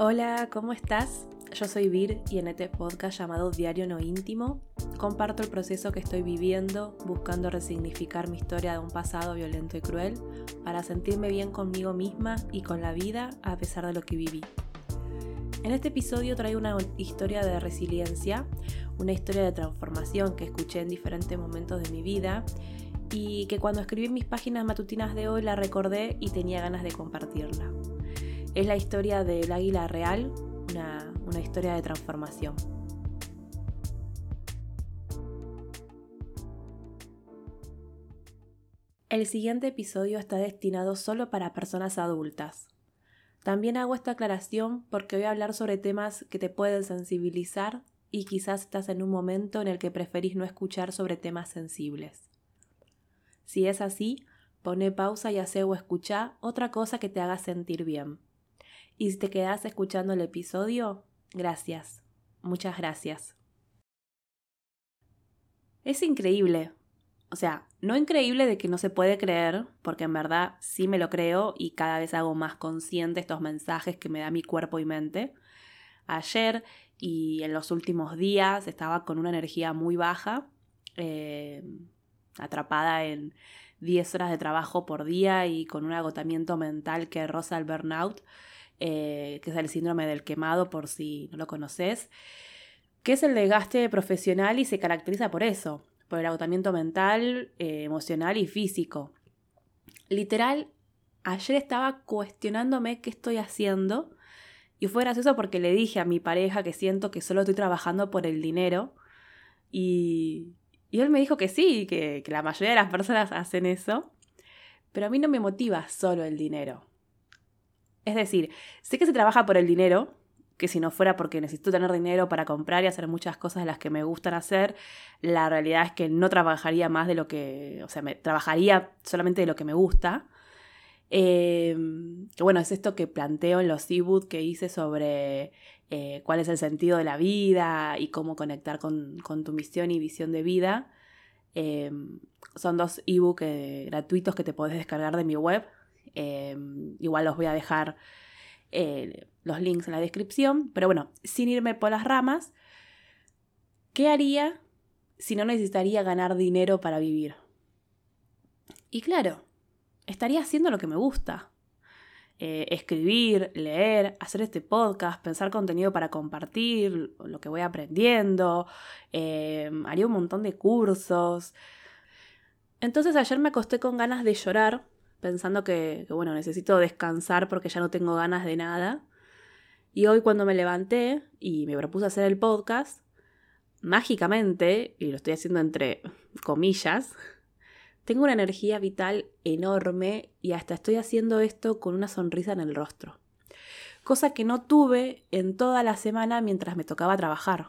Hola, ¿cómo estás? Yo soy Vir y en este podcast llamado Diario No Íntimo comparto el proceso que estoy viviendo buscando resignificar mi historia de un pasado violento y cruel para sentirme bien conmigo misma y con la vida a pesar de lo que viví. En este episodio traigo una historia de resiliencia, una historia de transformación que escuché en diferentes momentos de mi vida y que cuando escribí mis páginas matutinas de hoy la recordé y tenía ganas de compartirla. Es la historia del águila real, una, una historia de transformación. El siguiente episodio está destinado solo para personas adultas. También hago esta aclaración porque voy a hablar sobre temas que te pueden sensibilizar y quizás estás en un momento en el que preferís no escuchar sobre temas sensibles. Si es así, pone pausa y hace o escucha otra cosa que te haga sentir bien. Y si te quedas escuchando el episodio, gracias. Muchas gracias. Es increíble. O sea, no increíble de que no se puede creer, porque en verdad sí me lo creo y cada vez hago más consciente estos mensajes que me da mi cuerpo y mente. Ayer y en los últimos días estaba con una energía muy baja, eh, atrapada en 10 horas de trabajo por día y con un agotamiento mental que roza el burnout. Eh, que es el síndrome del quemado por si no lo conoces, que es el desgaste profesional y se caracteriza por eso, por el agotamiento mental, eh, emocional y físico. Literal, ayer estaba cuestionándome qué estoy haciendo y fue gracioso porque le dije a mi pareja que siento que solo estoy trabajando por el dinero y, y él me dijo que sí, que, que la mayoría de las personas hacen eso, pero a mí no me motiva solo el dinero. Es decir, sé que se trabaja por el dinero, que si no fuera porque necesito tener dinero para comprar y hacer muchas cosas de las que me gustan hacer, la realidad es que no trabajaría más de lo que, o sea, me, trabajaría solamente de lo que me gusta. Em, que bueno, es esto que planteo en los e que hice sobre eh, cuál es el sentido de la vida y cómo conectar con, tu misión y visión de vida. Em, son dos ebooks eh, gratuitos que te podés descargar de mi web, Em, igual los voy a dejar eh, los links en la descripción. Pero bueno, sin irme por las ramas, ¿qué haría si no necesitaría ganar dinero para vivir? Y claro, estaría haciendo lo que me gusta. Eh, escribir, leer, hacer este podcast, pensar contenido para compartir, lo que voy aprendiendo, haría un montón de cursos. Entonces ayer me acosté con ganas de llorar pensando que, bueno, necesito descansar porque ya no tengo ganas de nada. Y hoy cuando me levanté y me propuse hacer el podcast, mágicamente, y lo estoy haciendo entre comillas, tengo una energía vital enorme y hasta estoy haciendo esto con una sonrisa en el rostro. Cosa que no tuve en toda la semana mientras me tocaba trabajar.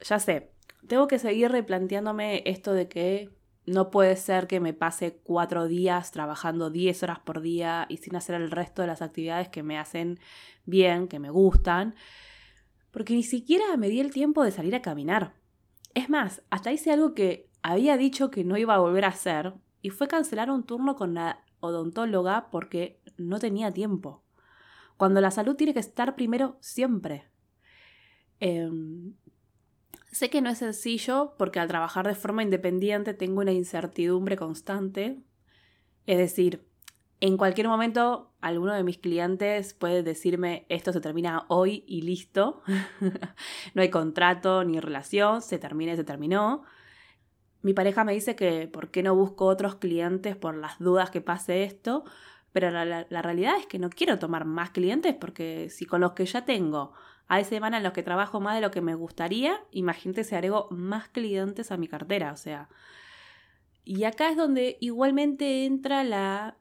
Ya sé, tengo que seguir replanteándome esto de que no puede ser que me pase cuatro días trabajando diez horas por día y sin hacer el resto de las actividades que me hacen bien, que me gustan, porque ni siquiera me di el tiempo de salir a caminar. Es más, hasta hice algo que había dicho que no iba a volver a hacer y fue cancelar un turno con la odontóloga porque no tenía tiempo. Cuando la salud tiene que estar primero siempre. Em, Sé que no es sencillo porque al trabajar de forma independiente tengo una incertidumbre constante. Es decir, en cualquier momento alguno de mis clientes puede decirme esto se termina hoy y listo. no hay contrato ni relación, se termina y se terminó. Mi pareja me dice que por qué no busco otros clientes por las dudas que pase esto, pero la, la realidad es que no quiero tomar más clientes porque si con los que ya tengo hay semanas en las que trabajo más de lo que me gustaría, imagínate si agrego más clientes a mi cartera, o sea. Y acá es donde igualmente entra la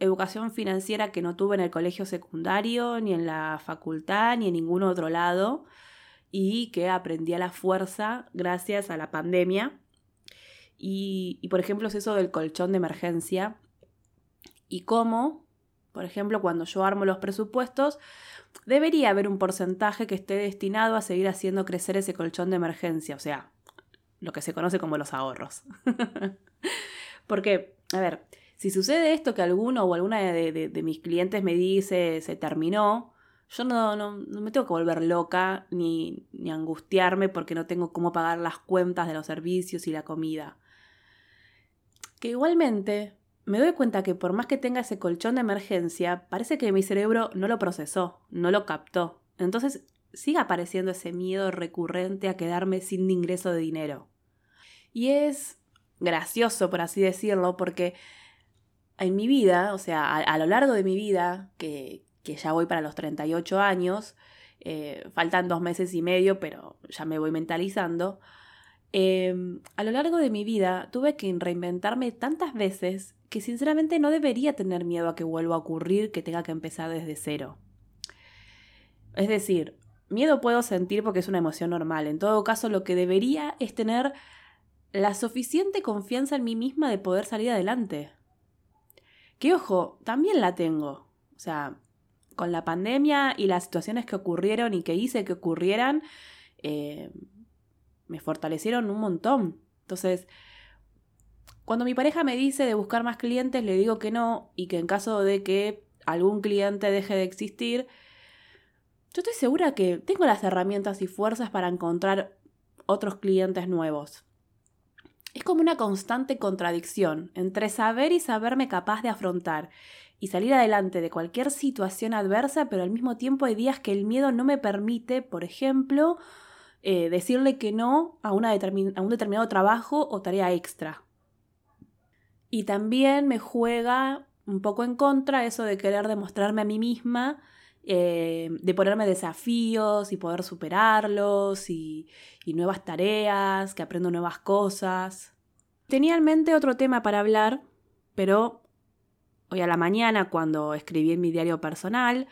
educación financiera que no tuve en el colegio secundario, ni en la facultad, ni en ningún otro lado, y que aprendí a la fuerza gracias a la pandemia. Y, y por ejemplo es eso del colchón de emergencia y cómo, por ejemplo, cuando yo armo los presupuestos, debería haber un porcentaje que esté destinado a seguir haciendo crecer ese colchón de emergencia, o sea, lo que se conoce como los ahorros. Porque, a ver, si sucede esto que alguno o alguna de, mis clientes me dice se terminó, Yo no, no, me tengo que volver loca ni, ni angustiarme porque no tengo cómo pagar las cuentas de los servicios y la comida. Que igualmente me doy cuenta que por más que tenga ese colchón de emergencia, parece que mi cerebro no lo procesó, no lo captó. Entonces sigue apareciendo ese miedo recurrente a quedarme sin ingreso de dinero. Y es gracioso, por así decirlo, porque en mi vida, o sea, a, lo largo de mi vida, que, que, ya voy para los 38 años, eh, faltan dos meses y medio, pero ya me voy mentalizando, em, a lo largo de mi vida tuve que reinventarme tantas veces que sinceramente no debería tener miedo a que vuelva a ocurrir, que tenga que empezar desde cero. Es decir, miedo puedo sentir porque es una emoción normal. En todo caso, lo que debería es tener la suficiente confianza en mí misma de poder salir adelante. Que ojo, también la tengo. O sea, con la pandemia y las situaciones que ocurrieron y que hice que ocurrieran, eh, me fortalecieron un montón. Entonces, cuando mi pareja me dice de buscar más clientes, le digo que no y que en caso de que algún cliente deje de existir, yo estoy segura que tengo las herramientas y fuerzas para encontrar otros clientes nuevos. Es como una constante contradicción entre saber y saberme capaz de afrontar y salir adelante de cualquier situación adversa, pero al mismo tiempo hay días que el miedo no me permite, por ejemplo, eh, decirle que no a, una un determinado trabajo o tarea extra. Y también me juega un poco en contra eso de querer demostrarme a mí misma, eh, de ponerme desafíos y poder superarlos y, y nuevas tareas, que aprendo nuevas cosas. Tenía en mente otro tema para hablar, pero hoy a la mañana, cuando escribí en mi diario personal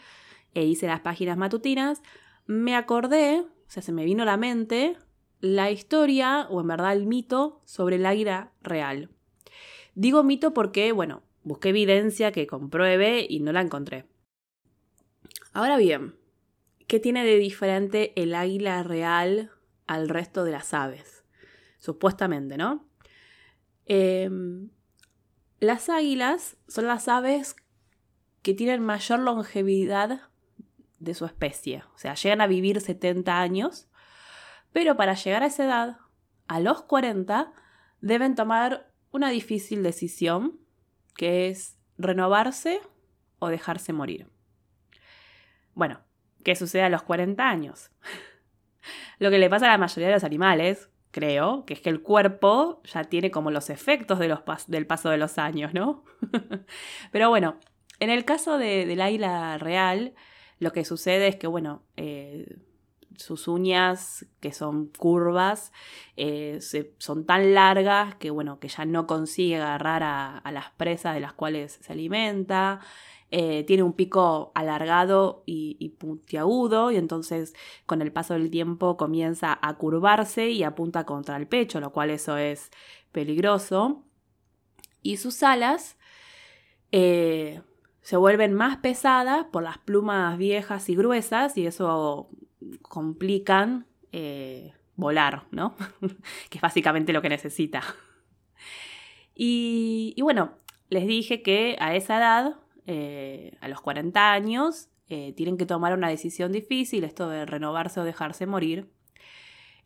e hice las páginas matutinas, me acordé, o sea, se me vino a la mente la historia, o en verdad el mito, sobre el águila real. Digo mito porque, bueno, busqué evidencia que compruebe y no la encontré. Ahora bien, ¿qué tiene de diferente el águila real al resto de las aves? Supuestamente, ¿no? Em, las águilas son las aves que tienen mayor longevidad de su especie. O sea, llegan a vivir 70 años, pero para llegar a esa edad, a los 40, deben tomar una difícil decisión que es renovarse o dejarse morir. Bueno, ¿qué sucede a los 40 años? Lo que le pasa a la mayoría de los animales, creo, que es que el cuerpo ya tiene como los efectos del paso de los años, ¿no? Pero bueno, en el caso de, del águila real, lo que sucede es que, bueno, eh, sus uñas, que son curvas, eh, son tan largas que, bueno, que ya no consigue agarrar a, las presas de las cuales se alimenta. Eh, tiene un pico alargado y, puntiagudo y entonces con el paso del tiempo comienza a curvarse y apunta contra el pecho, lo cual eso es peligroso. Y sus alas se vuelven más pesadas por las plumas viejas y gruesas y eso complican eh, volar, ¿no? que es básicamente lo que necesita. Y, bueno, les dije que a esa edad, eh, a los 40 años, eh, tienen que tomar una decisión difícil, esto de renovarse o dejarse morir.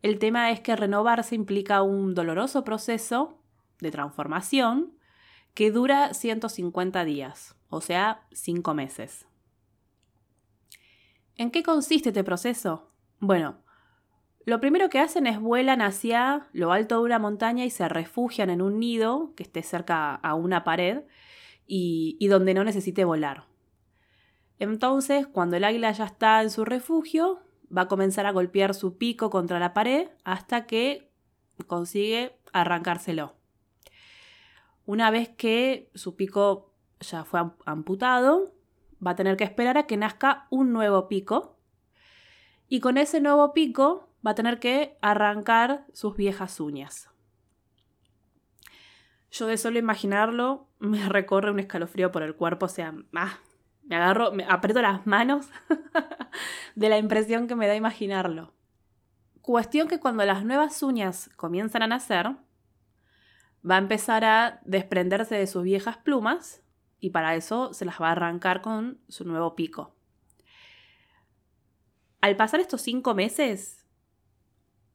El tema es que renovarse implica un doloroso proceso de transformación que dura 150 días, o sea, 5 meses. ¿En qué consiste este proceso? Bueno, lo primero que hacen es vuelan hacia lo alto de una montaña y se refugian en un nido que esté cerca a una pared y, y donde no necesite volar. Entonces, cuando el águila ya está en su refugio, va a comenzar a golpear su pico contra la pared hasta que consigue arrancárselo. Una vez que su pico ya fue amputado, va a tener que esperar a que nazca un nuevo pico. Y con ese nuevo pico va a tener que arrancar sus viejas uñas. Yo de solo imaginarlo me recorre un escalofrío por el cuerpo, o sea, ah, me agarro, me aprieto las manos de la impresión que me da imaginarlo. Cuestión que cuando las nuevas uñas comienzan a nacer, va a empezar a desprenderse de sus viejas plumas y para eso se las va a arrancar con su nuevo pico. al pasar estos cinco meses,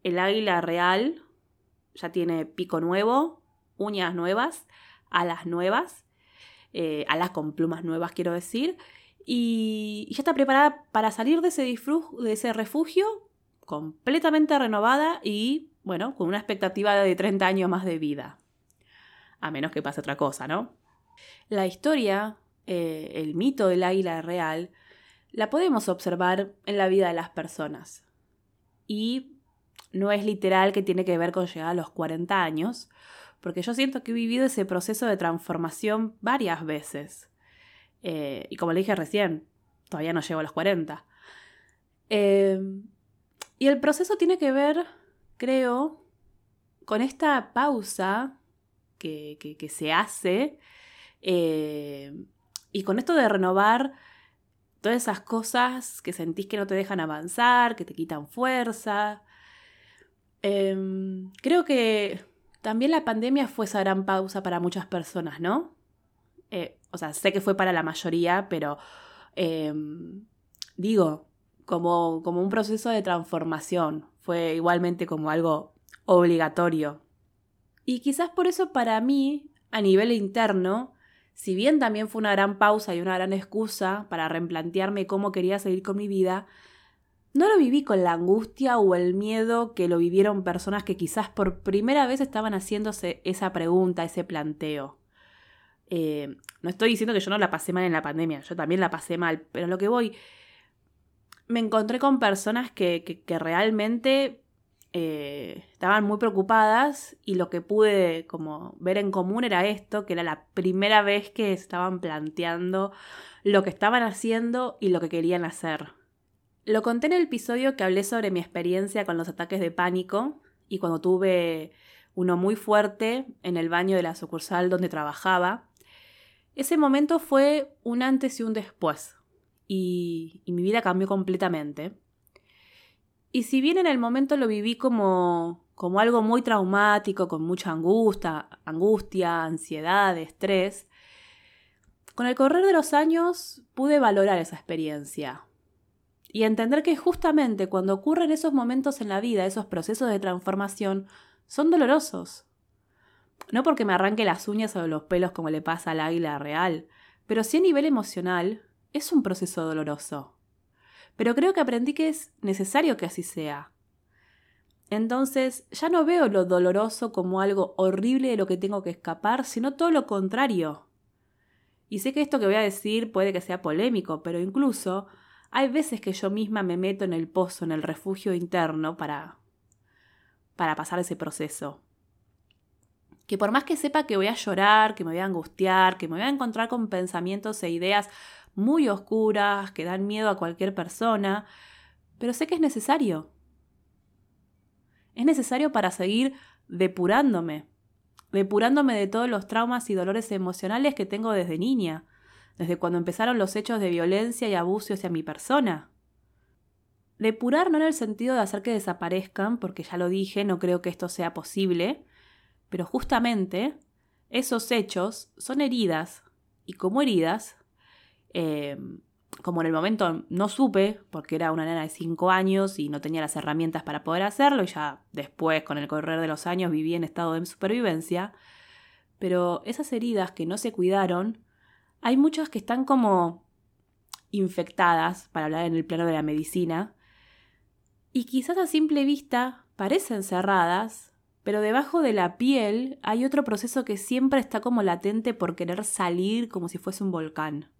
el águila real ya tiene pico nuevo, uñas nuevas, alas nuevas, eh, alas con plumas nuevas quiero decir, y, ya está preparada para salir de ese, de ese refugio completamente renovada y, bueno, con una expectativa de 30 años más de vida. A menos que pase otra cosa, ¿no? La historia, eh, el mito del águila real, la podemos observar en la vida de las personas. Y no es literal que tiene que ver con llegar a los 40 años, porque yo siento que he vivido ese proceso de transformación varias veces. Eh, y como le dije recién, todavía no llego a los 40. Em, y el proceso tiene que ver, creo, con esta pausa que, se hace eh, y con esto de renovar todas esas cosas que sentís que no te dejan avanzar, que te quitan fuerza. Em, creo que también la pandemia fue esa gran pausa para muchas personas, ¿no? Eh, o sea, sé que fue para la mayoría, pero em, digo, como, como un proceso de transformación, fue igualmente como algo obligatorio. Y quizás por eso para mí, a nivel interno, si bien también fue una gran pausa y una gran excusa para replantearme cómo quería seguir con mi vida, no lo viví con la angustia o el miedo que lo vivieron personas que quizás por primera vez estaban haciéndose esa pregunta, ese planteo. Eh, no estoy diciendo que yo no la pasé mal en la pandemia, yo también la pasé mal, pero lo que voy, me encontré con personas que, realmente eh, estaban muy preocupadas y lo que pude como ver en común era esto, que era la primera vez que estaban planteando lo que estaban haciendo y lo que querían hacer. Lo conté en el episodio que hablé sobre mi experiencia con los ataques de pánico y cuando tuve uno muy fuerte en el baño de la sucursal donde trabajaba ese momento fue un antes y un después, y, mi vida cambió completamente. Y si bien en el momento lo viví como, como algo muy traumático, con mucha angustia, angustia, ansiedad, estrés, con el correr de los años pude valorar esa experiencia y entender que justamente cuando ocurren esos momentos en la vida, esos procesos de transformación, son dolorosos. No porque me arranque las uñas o los pelos como le pasa al águila real, pero sí a nivel emocional es un proceso doloroso. Pero creo que aprendí que es necesario que así sea. Entonces ya no veo lo doloroso como algo horrible de lo que tengo que escapar, sino todo lo contrario. Y sé que esto que voy a decir puede que sea polémico, pero incluso hay veces que yo misma me meto en el pozo, en el refugio interno para para pasar ese proceso que por más que sepa que voy a llorar, que me voy a angustiar, que me voy a encontrar con pensamientos e ideas muy oscuras, que dan miedo a cualquier persona, pero sé que es necesario. Es necesario para seguir depurándome, depurándome de todos los traumas y dolores emocionales que tengo desde niña, desde cuando empezaron los hechos de violencia y abuso hacia mi persona. Depurar no en el sentido de hacer que desaparezcan, porque ya lo dije, no creo que esto sea posible, pero justamente esos hechos son heridas y como heridas, em, como en el momento no supe, porque era una nena de 5 años y no tenía las herramientas para poder hacerlo, y ya después, con el correr de los años, viví en estado de supervivencia, pero esas heridas que no se cuidaron, hay muchas que están como infectadas, para hablar en el plano de la medicina, y quizás a simple vista parecen cerradas, pero debajo de la piel hay otro proceso que siempre está como latente por querer salir como si fuese un volcán.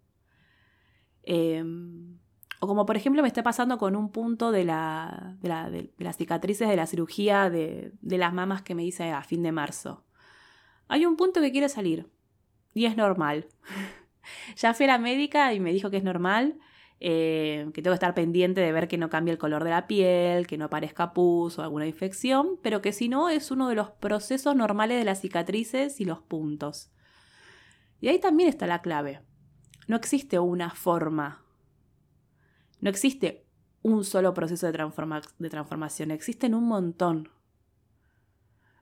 Em, o como por ejemplo me está pasando con un punto de, la, de, las cicatrices de la cirugía de, de las mamas que me hice a fin de marzo. Hay un punto que quiere salir y es normal. ya fui a la médica y me dijo que es normal eh, que tengo que estar pendiente de ver que no cambie el color de la piel, que no aparezca pus o alguna infección, pero que si no es uno de los procesos normales de las cicatrices y los puntos. Y ahí también está la clave. No existe una forma. No existe un solo proceso de, transformación, existen un montón.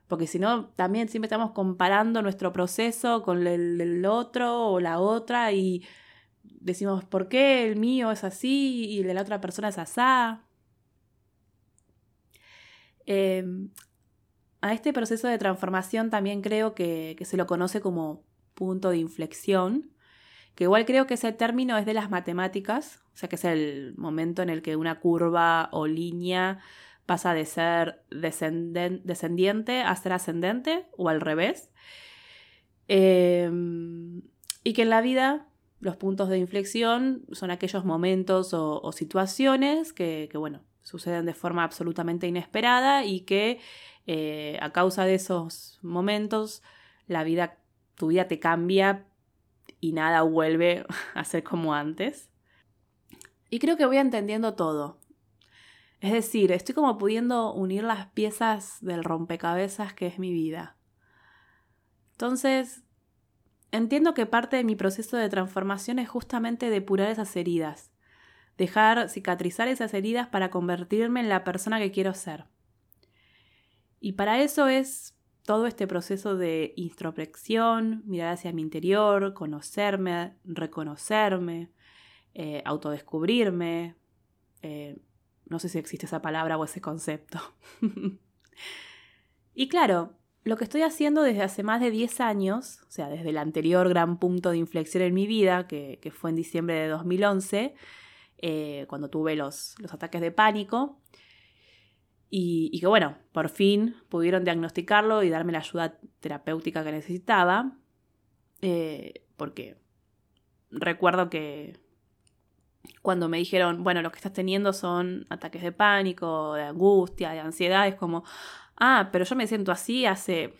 Porque si no, también siempre estamos comparando nuestro proceso con el, el otro o la otra y decimos, ¿por qué el mío es así y el de la otra persona es asá? Em, a este proceso de transformación también creo que, se lo conoce como punto de inflexión, que igual creo que ese término es de las matemáticas, o sea que es el momento en el que una curva o línea pasa de ser descendiente a ser ascendente o al revés. Em, y que en la vida los puntos de inflexión son aquellos momentos o, situaciones que, bueno, suceden de forma absolutamente inesperada y que eh, a causa de esos momentos la vida, tu vida te cambia y nada vuelve a ser como antes. Y creo que voy entendiendo todo. Es decir, estoy como pudiendo unir las piezas del rompecabezas que es mi vida. Entonces, entiendo que parte de mi proceso de transformación es justamente depurar esas heridas, dejar cicatrizar esas heridas para convertirme en la persona que quiero ser. Y para eso es todo este proceso de introspección, mirar hacia mi interior, conocerme, reconocerme, eh, autodescubrirme. Eh, no sé si existe esa palabra o ese concepto. y claro, lo que estoy haciendo desde hace más de 10 años, o sea, desde el anterior gran punto de inflexión en mi vida, que, fue en diciembre de 2011, eh, cuando tuve los, ataques de pánico, y, que bueno, por fin pudieron diagnosticarlo y darme la ayuda terapéutica que necesitaba, eh, porque recuerdo que cuando me dijeron, bueno, lo que estás teniendo son ataques de pánico, de angustia, de ansiedad, es como, Ah, pero yo me siento así hace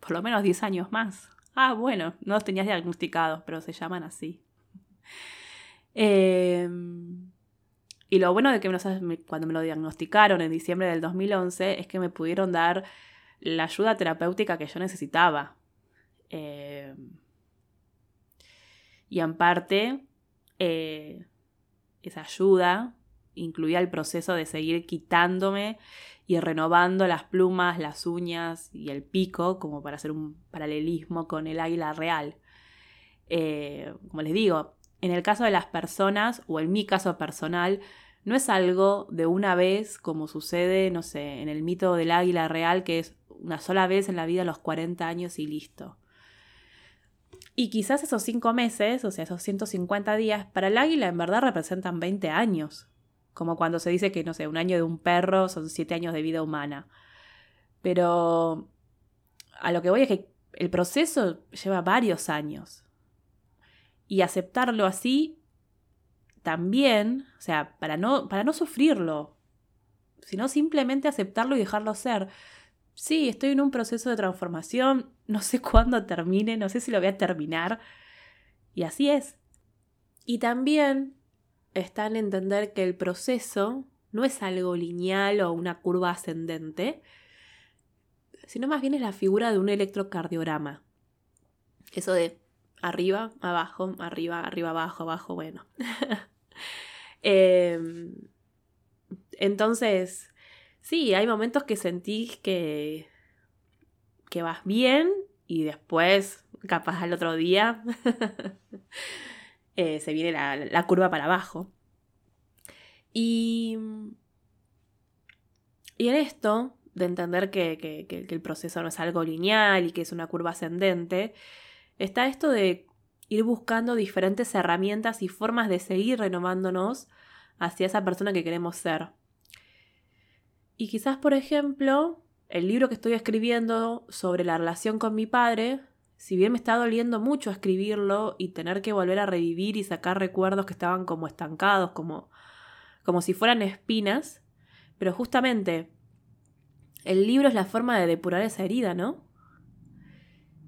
por lo menos 10 años más. Ah, bueno, no los tenías diagnosticados, pero se llaman así. Em, y lo bueno de que cuando me lo diagnosticaron en diciembre del 2011 es que me pudieron dar la ayuda terapéutica que yo necesitaba. Em, y en parte, eh, esa ayuda incluía el proceso de seguir quitándome y renovando las plumas, las uñas y el pico, como para hacer un paralelismo con el águila real. Eh, como les digo, en el caso de las personas, o en mi caso personal, no es algo de una vez como sucede, no sé, en el mito del águila real, que es una sola vez en la vida a los 40 años y listo. Y quizás esos 5 meses, o sea, esos 150 días, para el águila en verdad representan 20 años. Como cuando se dice que, no sé, un año de un perro son siete años de vida humana. Pero a lo que voy es que el proceso lleva varios años. Y aceptarlo así también, o sea, para no, para no sufrirlo, sino simplemente aceptarlo y dejarlo ser. Sí, estoy en un proceso de transformación, no sé cuándo termine, no sé si lo voy a terminar. Y así es. Y también está en entender que el proceso no es algo lineal o una curva ascendente, sino más bien es la figura de un electrocardiograma. Eso de arriba, abajo, arriba, arriba, abajo, abajo, bueno. Em, entonces, sí, hay momentos que sentís que, que vas bien y después, capaz al otro día, Eh, se viene la, curva para abajo. Y, y en esto, de entender que, el proceso no es algo lineal y que es una curva ascendente, está esto de ir buscando diferentes herramientas y formas de seguir renovándonos hacia esa persona que queremos ser. Y quizás, por ejemplo, el libro que estoy escribiendo sobre la relación con mi padre si bien me está doliendo mucho escribirlo y tener que volver a revivir y sacar recuerdos que estaban como estancados, como, como si fueran espinas, pero justamente el libro es la forma de depurar esa herida, ¿no?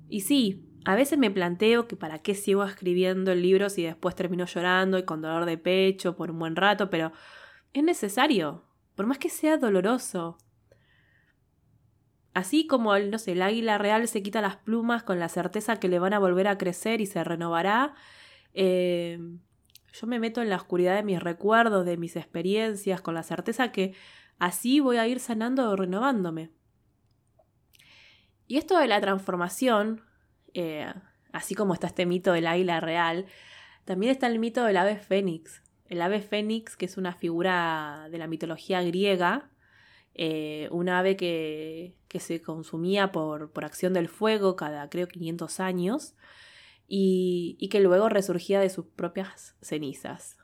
Y sí, a veces me planteo que para qué sigo escribiendo el libro si después termino llorando y con dolor de pecho por un buen rato, pero es necesario, por más que sea doloroso. Así como el, el águila real se quita las plumas con la certeza que le van a volver a crecer y se renovará, eh, yo me meto en la oscuridad de mis recuerdos, de mis experiencias, con la certeza que así voy a ir sanando o renovándome. Y esto de la transformación, eh, así como está este mito del águila real, también está el mito del ave fénix. El ave fénix, que es una figura de la mitología griega, eh, un ave que, se consumía por, por, acción del fuego cada, creo, 500 años, y, y que luego resurgía de sus propias cenizas.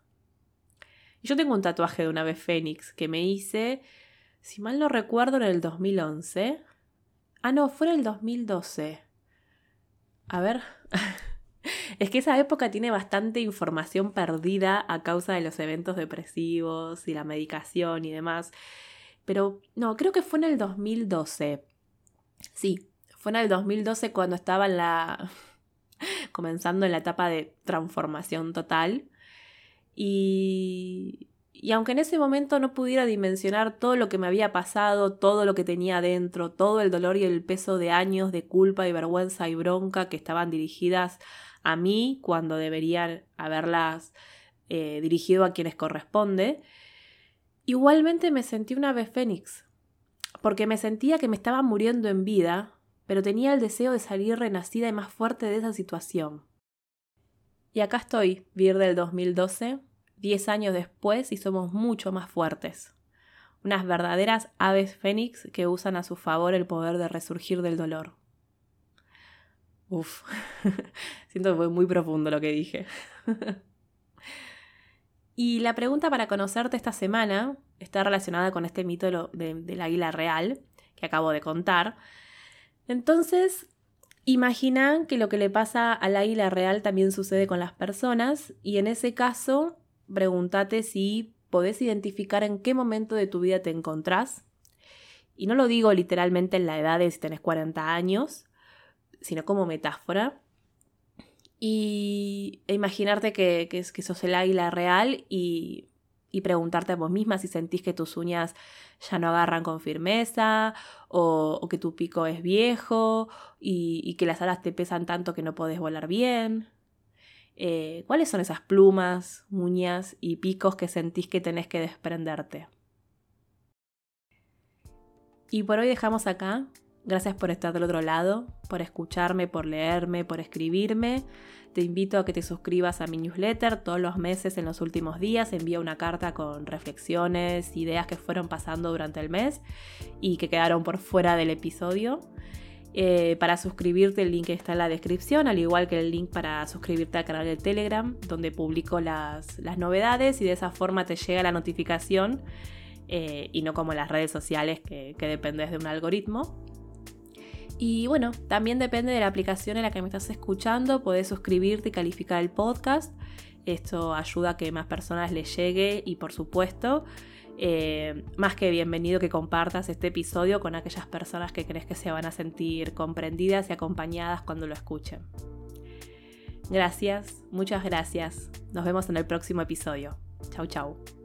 Yo tengo un tatuaje de un ave fénix que me hice, si mal no recuerdo, en el 2011. Ah, no, fue en el 2012. A ver. es que esa época tiene bastante información perdida a causa de los eventos depresivos y la medicación y demás. Pero no, creo que fue en el 2012. Sí, fue en el 2012 cuando estaba en la... comenzando en la etapa de transformación total. Y, y aunque en ese momento no pudiera dimensionar todo lo que me había pasado, todo lo que tenía dentro, todo el dolor y el peso de años de culpa y vergüenza y bronca que estaban dirigidas a mí cuando deberían haberlas eh, dirigido a quienes corresponde, Igualmente me sentí una ave fénix, porque me sentía que me estaba muriendo en vida, pero tenía el deseo de salir renacida y más fuerte de esa situación. Y acá estoy, Vir del 2012, diez años después y somos mucho más fuertes. Unas verdaderas aves fénix que usan a su favor el poder de resurgir del dolor. Uf, siento que fue muy profundo lo que dije. Y la pregunta para conocerte esta semana está relacionada con este mito del águila real que acabo de contar. Entonces, imagina que lo que le pasa al águila real también sucede con las personas y en ese caso, pregúntate si podés identificar en qué momento de tu vida te encontrás. Y no lo digo literalmente en la edad de si tenés 40 años, sino como metáfora y e imaginarte que, que, que, sos el águila real y, y, preguntarte a vos misma si sentís que tus uñas ya no agarran con firmeza o, que tu pico es viejo y, y, que las alas te pesan tanto que no podés volar bien. Eh, ¿Cuáles son esas plumas, uñas y picos que sentís que tenés que desprenderte? Y por hoy dejamos acá Gracias por estar del otro lado, por escucharme, por leerme, por escribirme. Te invito a que te suscribas a mi newsletter. Todos los meses, en los últimos días, envío una carta con reflexiones, ideas que fueron pasando durante el mes y que quedaron por fuera del episodio. Eh, para suscribirte el link está en la descripción, al igual que el link para suscribirte al canal de Telegram, donde publico las, novedades y de esa forma te llega la notificación eh, y no como las redes sociales que, que dependes de un algoritmo. Y bueno, también depende de la aplicación en la que me estás escuchando, podés suscribirte y calificar el podcast. Esto ayuda a que más personas les llegue y por supuesto, eh, más que bienvenido que compartas este episodio con aquellas personas que crees que se van a sentir comprendidas y acompañadas cuando lo escuchen. Gracias, muchas gracias. Nos vemos en el próximo episodio. Chau, chau.